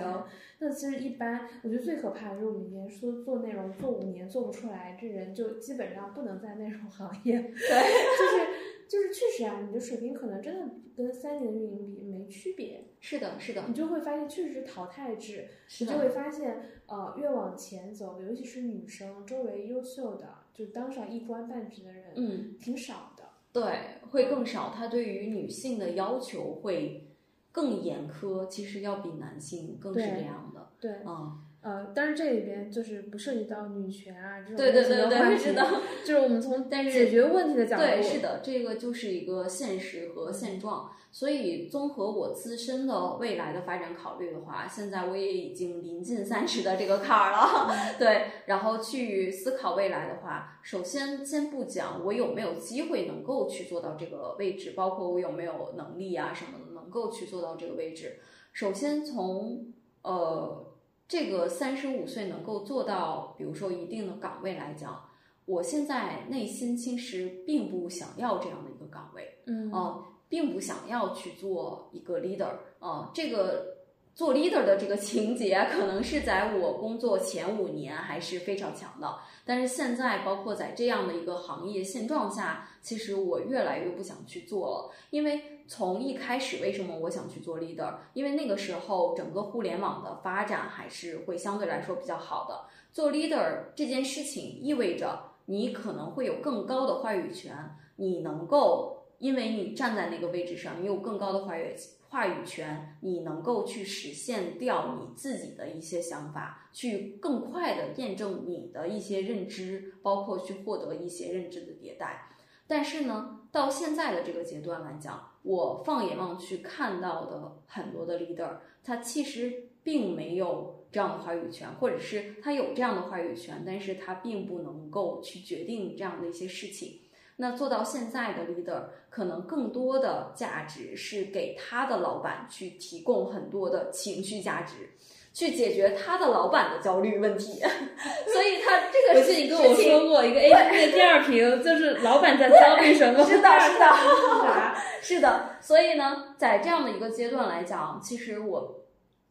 那其实一般，我觉得最可怕的就是我们以前说做内容做五年做不出来，这人就基本上不能在内容行业。对，就是就是确实啊，你的水平可能真的跟三年的运营比没区别，是的，是的，你就会发现确实是淘汰制，是的你就会发现呃，越往前走，尤其是女生，周围优秀的就当上一官半职的人，嗯，挺少的。对，会更少。他对于女性的要求会更严苛，其实要比男性更是这样的。对，嗯，呃，但是这里边就是不涉及到女权啊这种对对对对，的话题是的。就是我们从但是解决问题的角度，对，是的，这个就是一个现实和现状。所以，综合我自身的未来的发展考虑的话，现在我也已经临近三十的这个坎儿了。对，然后去思考未来的话，首先先不讲我有没有机会能够去做到这个位置，包括我有没有能力啊什么的能够去做到这个位置。首先从呃这个三十五岁能够做到，比如说一定的岗位来讲。我现在内心其实并不想要这样的一个岗位，嗯。呃，并不想要去做一个 leader，呃，这个做 leader 的这个情节可能是在我工作前五年还是非常强的，但是现在包括在这样的一个行业现状下，其实我越来越不想去做了，因为从一开始为什么我想去做 leader？因为那个时候整个互联网的发展还是会相对来说比较好的，做 leader 这件事情意味着。你可能会有更高的话语权，你能够，因为你站在那个位置上，你有更高的话语话语权，你能够去实现掉你自己的一些想法，去更快的验证你的一些认知，包括去获得一些认知的迭代。但是呢，到现在的这个阶段来讲，我放眼望去看到的很多的 leader，他其实并没有。这样的话语权，或者是他有这样的话语权，但是他并不能够去决定这样的一些事情。那做到现在的 leader，可能更多的价值是给他的老板去提供很多的情绪价值，去解决他的老板的焦虑问题。所以他这个我记得你跟我说过一个 A 的第二屏，就是老板在 焦虑什么？知道知道，啥？是的。所以呢，在这样的一个阶段来讲，其实我。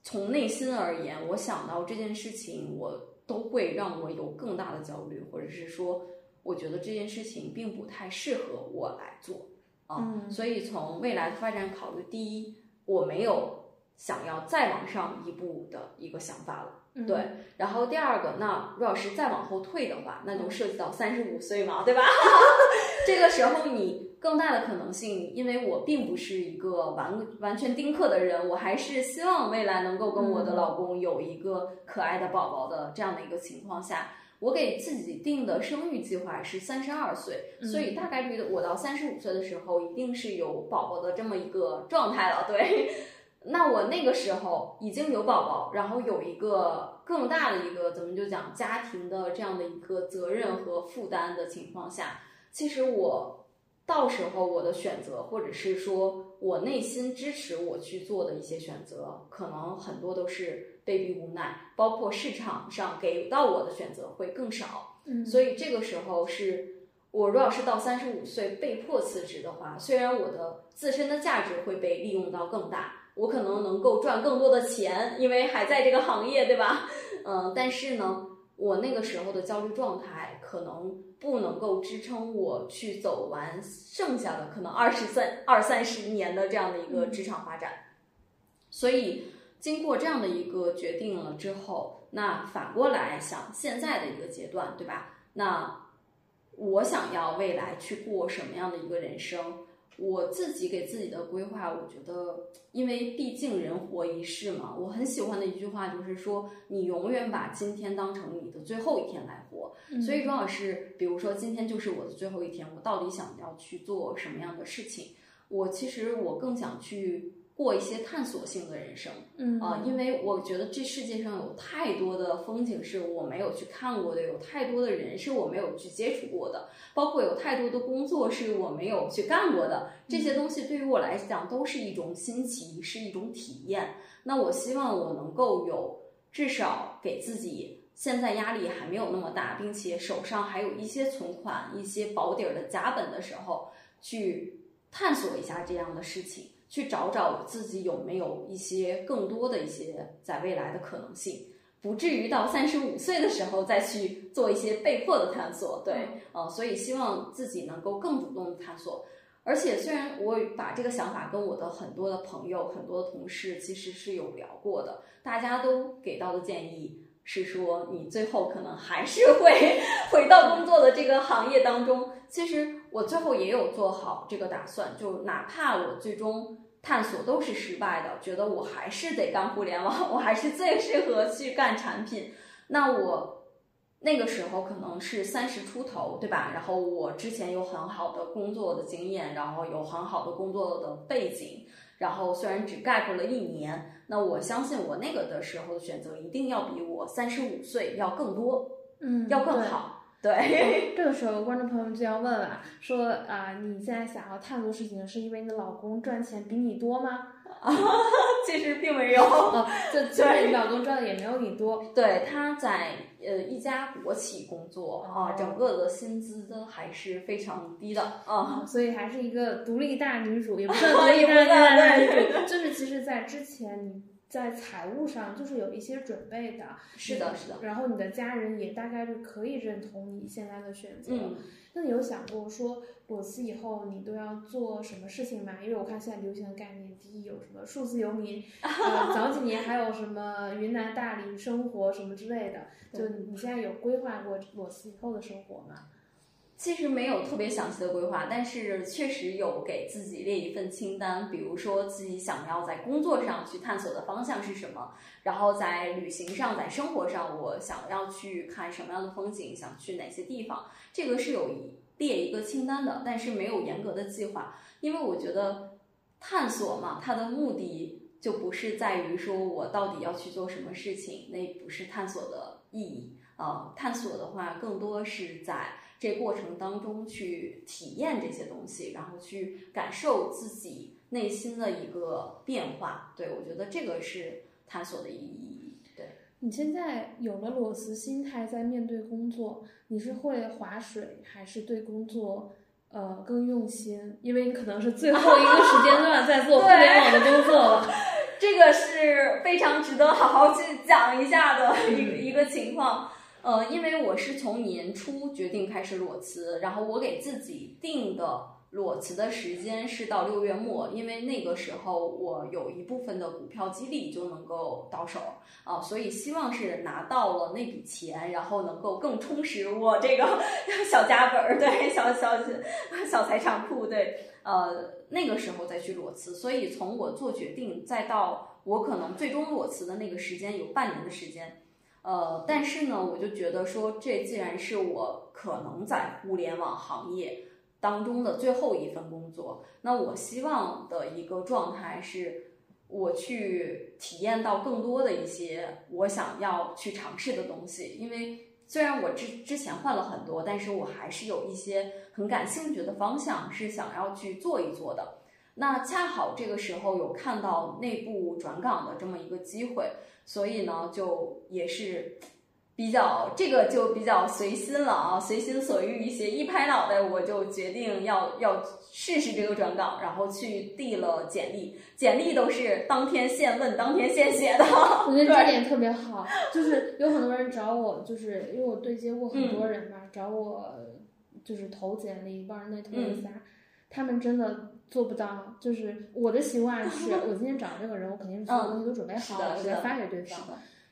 从内心而言，我想到这件事情，我都会让我有更大的焦虑，或者是说，我觉得这件事情并不太适合我来做啊。嗯所以从未来的发展考虑，第一，我没有想要再往上一步的一个想法了。嗯对，然后第二个，那如果是再往后退的话，那就涉及到三十五岁嘛，对吧？这个时候你更大的可能性，因为我并不是一个完完全丁克的人，我还是希望未来能够跟我的老公有一个可爱的宝宝的这样的一个情况下，我给自己定的生育计划是三十二岁，嗯所以大概率的我到三十五岁的时候一定是有宝宝的这么一个状态了，对。那我那个时候已经有宝宝，然后有一个更大的一个怎么就讲家庭的这样的一个责任和负担的情况下，其实我到时候我的选择，或者是说我内心支持我去做的一些选择，可能很多都是被逼无奈，包括市场上给到我的选择会更少。嗯，所以这个时候是我如果是到三十五岁被迫辞职的话，虽然我的自身的价值会被利用到更大，我可能能够赚更多的钱，因为还在这个行业，对吧？嗯，但是呢，我那个时候的焦虑状态可能不能够支撑我去走完剩下的可能二十三二三十年的这样的一个职场发展，所以经过这样的一个决定了之后，那反过来想现在的一个阶段，对吧？那我想要未来去过什么样的一个人生？我自己给自己的规划，我觉得，因为毕竟人活一世嘛，我很喜欢的一句话就是说，你永远把今天当成你的最后一天来活。所以，庄老师，比如说今天就是我的最后一天，我到底想要去做什么样的事情？我其实我更想去。过一些探索性的人生，嗯啊，因为我觉得这世界上有太多的风景是我没有去看过的，有太多的人是我没有去接触过的，包括有太多的工作是我没有去干过的，这些东西对于我来讲都是一种新奇，是一种体验。那我希望我能够有至少给自己现在压力还没有那么大，并且手上还有一些存款、一些保底儿的甲本的时候，去探索一下这样的事情。去找找我自己有没有一些更多的一些在未来的可能性，不至于到三十五岁的时候再去做一些被迫的探索。对，呃，所以希望自己能够更主动的探索。而且虽然我把这个想法跟我的很多的朋友、很多的同事其实是有聊过的，大家都给到的建议是说，你最后可能还是会 回到工作的这个行业当中。其实。我最后也有做好这个打算，就哪怕我最终探索都是失败的，觉得我还是得干互联网，我还是最适合去干产品。那我那个时候可能是三十出头，对吧？然后我之前有很好的工作的经验，然后有很好的工作的背景，然后虽然只干过了一年，那我相信我那个的时候的选择一定要比我三十五岁要更多，嗯，要更好。对，这个时候观众朋友们就要问了，说啊，你现在想要探索事情，是因为你的老公赚钱比你多吗？啊，其实并没有，就就你老公赚的也没有你多。对，他在呃一家国企工作啊，整个的薪资都还是非常低的啊，所以还是一个独立大女主，也不算 独立大女主，就是其实，在之前你。在财务上就是有一些准备的，是的，是的。然后你的家人也大概率可以认同你现在的选择。嗯，那你有想过说裸辞以后你都要做什么事情吗？因为我看现在流行的概念，第一有什么数字游民，呃，早几年还有什么云南大理生活什么之类的。就你现在有规划过裸辞以后的生活吗？其实没有特别详细的规划，但是确实有给自己列一份清单，比如说自己想要在工作上去探索的方向是什么，然后在旅行上、在生活上，我想要去看什么样的风景，想去哪些地方，这个是有一列一个清单的，但是没有严格的计划，因为我觉得探索嘛，它的目的就不是在于说我到底要去做什么事情，那不是探索的意义啊，探索的话更多是在。这过程当中去体验这些东西，然后去感受自己内心的一个变化，对我觉得这个是探索的意义。对你现在有了裸辞心态，在面对工作，你是会划水，还是对工作呃更用心？因为你可能是最后一个时间段在做互联网的工作了，这个是非常值得好好去讲一下的一个一个情况。呃，因为我是从年初决定开始裸辞，然后我给自己定的裸辞的时间是到六月末，因为那个时候我有一部分的股票激励就能够到手啊，所以希望是拿到了那笔钱，然后能够更充实我这个小家本儿，对，小小小财产库，对，呃，那个时候再去裸辞，所以从我做决定再到我可能最终裸辞的那个时间有半年的时间。呃，但是呢，我就觉得说，这既然是我可能在互联网行业当中的最后一份工作，那我希望的一个状态是，我去体验到更多的一些我想要去尝试的东西。因为虽然我之之前换了很多，但是我还是有一些很感兴趣的方向是想要去做一做的。那恰好这个时候有看到内部转岗的这么一个机会。所以呢，就也是比较这个就比较随心了啊，随心所欲一些，一拍脑袋我就决定要要试试这个转岗，然后去递了简历，简历都是当天现问、当天现写的。我觉得这点特别好，就是有很多人找我，就是因为我对接过很多人嘛，找我就是投简历，帮人那投一下，他们真的做不到。就是我的习惯是，我今天找这个人，我肯定是所有东西都准备好了，我再发给对方。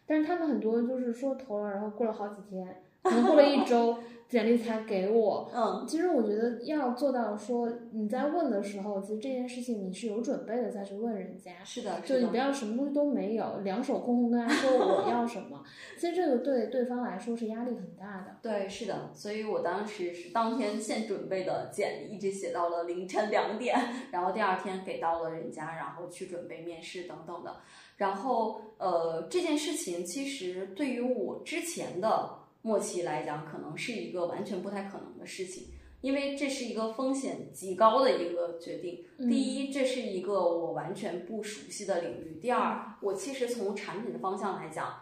但是他们很多就是说投了，然后过了好几天，可能过了一周，简历才给我。嗯，其实我觉得要做到说你在问的时候，其实这件事情你是有准备的再去问人家。是的，就你不要什么东西都没有，两手空空跟他说我要什么，其实这个对对方来说是压力很大的。对，是的，所以我当时是当天现准备的简历，一直写到了凌晨两点，然后第二天给到了人家，然后去准备面试等等的。然后，呃，这件事情其实对于我之前的末期来讲，可能是一个完全不太可能的事情，因为这是一个风险极高的一个决定。第一，这是一个我完全不熟悉的领域；第二，我其实从产品的方向来讲，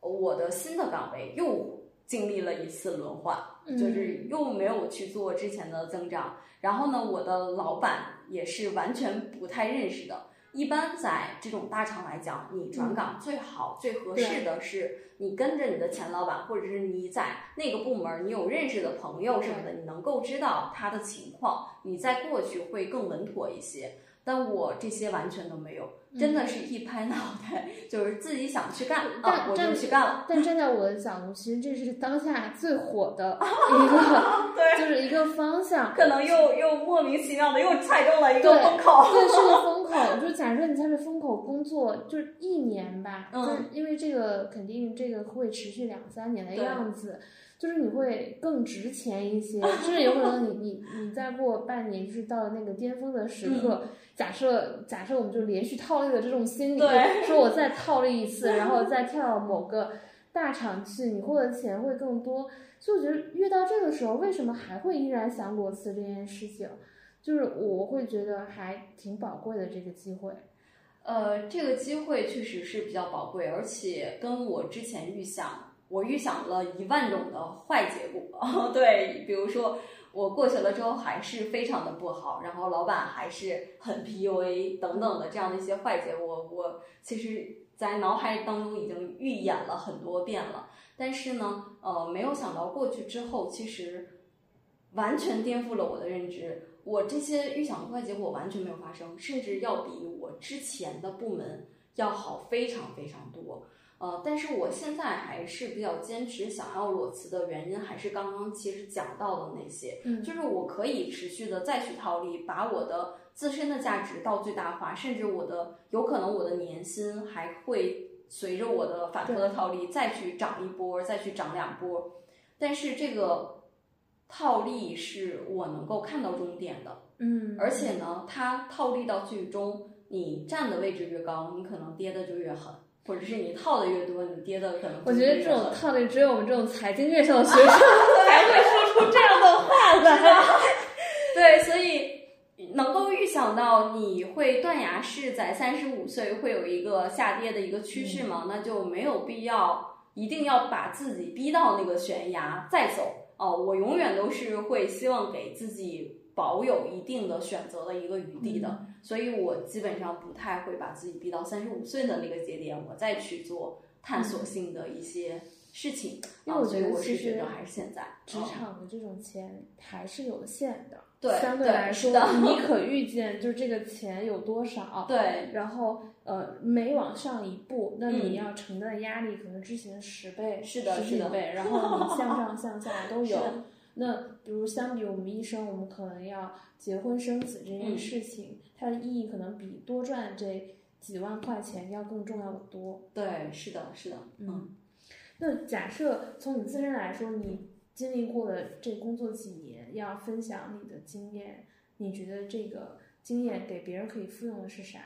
我的新的岗位又经历了一次轮换，就是又没有去做之前的增长。然后呢，我的老板也是完全不太认识的。一般在这种大厂来讲，你转岗最好、最合适的是你跟着你的前老板，或者是你在那个部门你有认识的朋友什么的，你能够知道他的情况，你再过去会更稳妥一些。但我这些完全都没有。真的是一拍脑袋，就是自己想去干啊，我就去干了。但站在我的角度，其实这是当下最火的 一个，对就是一个方向。可能又又莫名其妙的又踩中了一个风口。对，是个风口。就假设你在这风口工作，就是一年吧，就是因为这个肯定这个会持续两三年的样子。就是你会更值钱一些，甚至有可能你你你再过半年，就是到了那个巅峰的时刻。假设假设我们就连续套利的这种心理，说我再套利一次，然后再跳到某个大厂去，你获得钱会更多。所以我觉得越到这个时候，为什么还会依然想裸辞这件事情？就是我会觉得还挺宝贵的这个机会。呃，这个机会确实是比较宝贵，而且跟我之前预想。我预想了一万种的坏结果，对，比如说我过去了之后还是非常的不好，然后老板还是很 PUA 等等的这样的一些坏结果，我其实在脑海当中已经预演了很多遍了。但是呢，呃，没有想到过去之后，其实完全颠覆了我的认知。我这些预想的坏结果完全没有发生，甚至要比我之前的部门要好非常非常多。呃，但是我现在还是比较坚持想要裸辞的原因，还是刚刚其实讲到的那些，嗯，就是我可以持续的再去套利，把我的自身的价值到最大化，甚至我的有可能我的年薪还会随着我的反复的套利再去涨一波，再去涨两波。但是这个套利是我能够看到终点的，嗯，而且呢，它套利到最终，你站的位置越高，你可能跌的就越狠。或者是你套的越多，你跌的可能。我觉得这种套的只有我们这种财经院校的学生 才会说出这样的话来。对，所以能够预想到你会断崖式在三十五岁会有一个下跌的一个趋势嘛？那就没有必要一定要把自己逼到那个悬崖再走哦。我永远都是会希望给自己。保有一定的选择的一个余地的，所以我基本上不太会把自己逼到三十五岁的那个节点，我再去做探索性的一些事情。因为我觉得其实还是现在。职场的这种钱还是有限的，对，相对来说你可预见就是这个钱有多少，对，然后呃每往上一步，那你要承担的压力可能之前十倍、是的，十几倍，然后你向上向下都有。那比如相比我们医生，我们可能要结婚生子这件事情，它的意义可能比多赚这几万块钱要更重要的多。对，是的，是的，嗯。那假设从你自身来说，你经历过的这工作几年，要分享你的经验，你觉得这个经验给别人可以复用的是啥？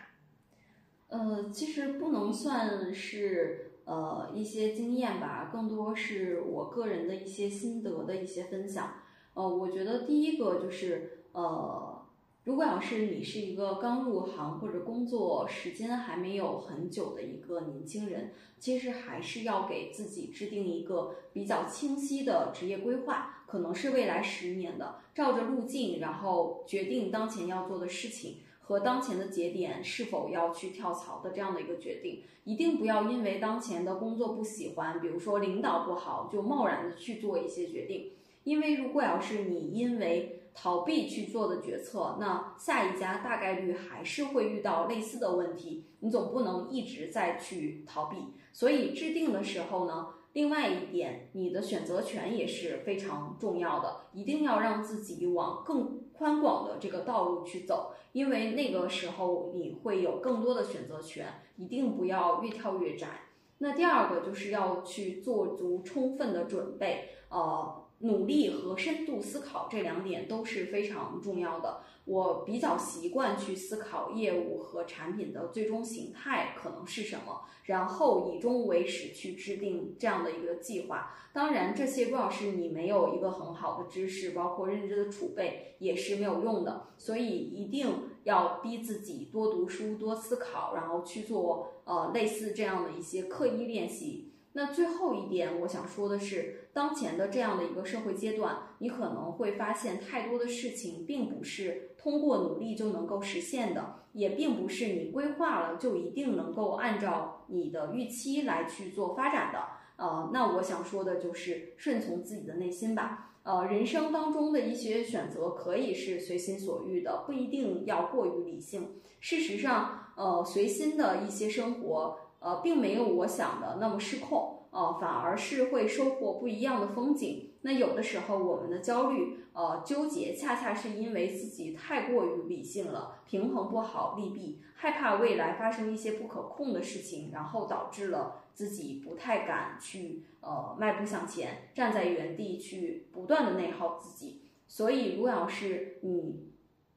呃，其实不能算是。呃，一些经验吧，更多是我个人的一些心得的一些分享。呃，我觉得第一个就是呃，如果要是你是一个刚入行或者工作时间还没有很久的一个年轻人，其实还是要给自己制定一个比较清晰的职业规划，可能是未来十年的，照着路径，然后决定当前要做的事情和当前的节点是否要去跳槽的这样的一个决定。一定不要因为当前的工作不喜欢，比如说领导不好，就贸然的去做一些决定。因为如果要是你因为逃避去做的决策，那下一家大概率还是会遇到类似的问题。你总不能一直在去逃避，所以制定的时候呢，另外一点，你的选择权也是非常重要的，一定要让自己往更宽广的这个道路去走，因为那个时候你会有更多的选择权，一定不要越跳越窄。那第二个就是要去做足充分的准备，呃。努力和深度思考这两点都是非常重要的。我比较习惯去思考业务和产品的最终形态可能是什么，然后以终为始去制定这样的一个计划。当然，这些如果是你没有一个很好的知识，包括认知的储备，也是没有用的。所以一定要逼自己多读书、多思考，然后去做呃类似这样的一些刻意练习。那最后一点，我想说的是，当前的这样的一个社会阶段，你可能会发现太多的事情并不是通过努力就能够实现的，也并不是你规划了就一定能够按照你的预期来去做发展的。呃，那我想说的就是顺从自己的内心吧。呃，人生当中的一些选择可以是随心所欲的，不一定要过于理性。事实上，呃，随心的一些生活。呃，并没有我想的那么失控，呃，反而是会收获不一样的风景。那有的时候我们的焦虑、呃纠结，恰恰是因为自己太过于理性了，平衡不好利弊，害怕未来发生一些不可控的事情，然后导致了自己不太敢去呃迈步向前，站在原地去不断的内耗自己。所以，如果要是你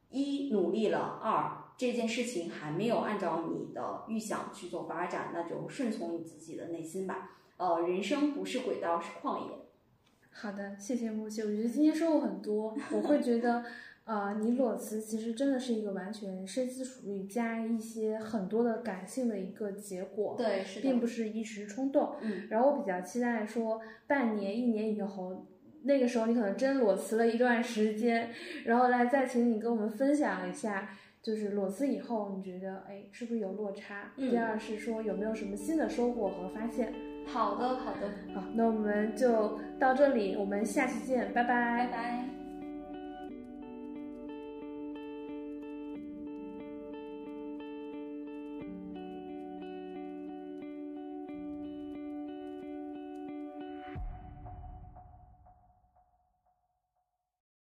一努力了，二。这件事情还没有按照你的预想去做发展，那就顺从你自己的内心吧。呃，人生不是轨道，是旷野。好的，谢谢木西。我觉得今天收获很多。我会觉得，呃，你裸辞其实真的是一个完全深思熟虑加一些很多的感性的一个结果。对，是并不是一时冲动。嗯。然后我比较期待说，半年、一年以后，那个时候你可能真裸辞了一段时间，然后来再请你跟我们分享一下。就是裸辞以后，你觉得哎，是不是有落差？第二是说有没有什么新的收获和发现？好的，好的，好，那我们就到这里，我们下期见，拜拜，拜拜。